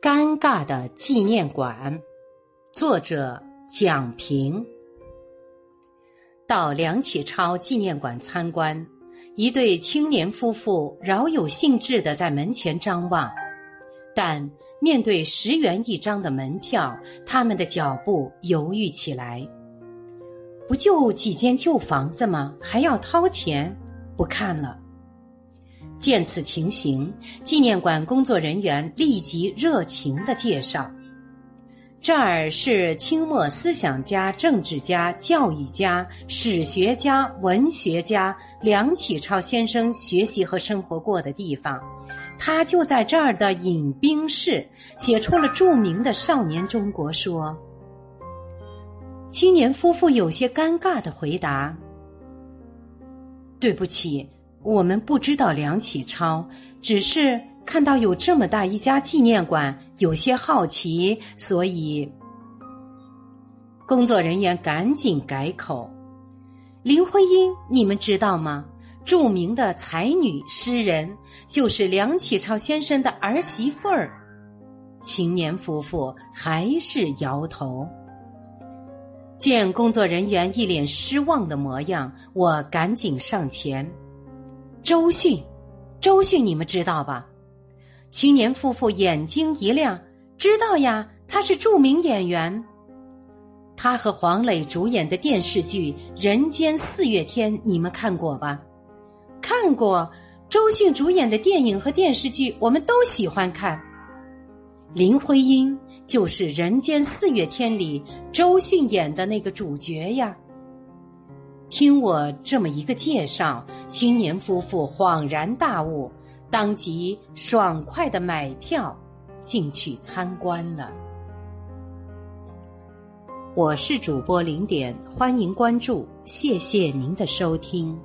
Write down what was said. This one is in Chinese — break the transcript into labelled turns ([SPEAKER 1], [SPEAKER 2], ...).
[SPEAKER 1] 尴尬的纪念馆，作者蒋平。到梁启超纪念馆参观，一对青年夫妇饶有兴致的在门前张望，但面对十元一张的门票，他们的脚步犹豫起来。不就几间旧房子吗？还要掏钱？不看了。见此情形，纪念馆工作人员立即热情的介绍：“这儿是清末思想家、政治家、教育家、史学家、文学家梁启超先生学习和生活过的地方。他就在这儿的饮冰室写出了著名的《少年中国说》。”青年夫妇有些尴尬的回答：“对不起。”我们不知道梁启超，只是看到有这么大一家纪念馆，有些好奇，所以工作人员赶紧改口。林徽因，你们知道吗？著名的才女诗人，就是梁启超先生的儿媳妇儿。青年夫妇还是摇头。见工作人员一脸失望的模样，我赶紧上前。周迅，周迅，你们知道吧？青年夫妇眼睛一亮，知道呀，他是著名演员。他和黄磊主演的电视剧《人间四月天》，你们看过吧？看过。周迅主演的电影和电视剧，我们都喜欢看。林徽因就是《人间四月天》里周迅演的那个主角呀。听我这么一个介绍，青年夫妇恍然大悟，当即爽快的买票进去参观了。我是主播零点，欢迎关注，谢谢您的收听。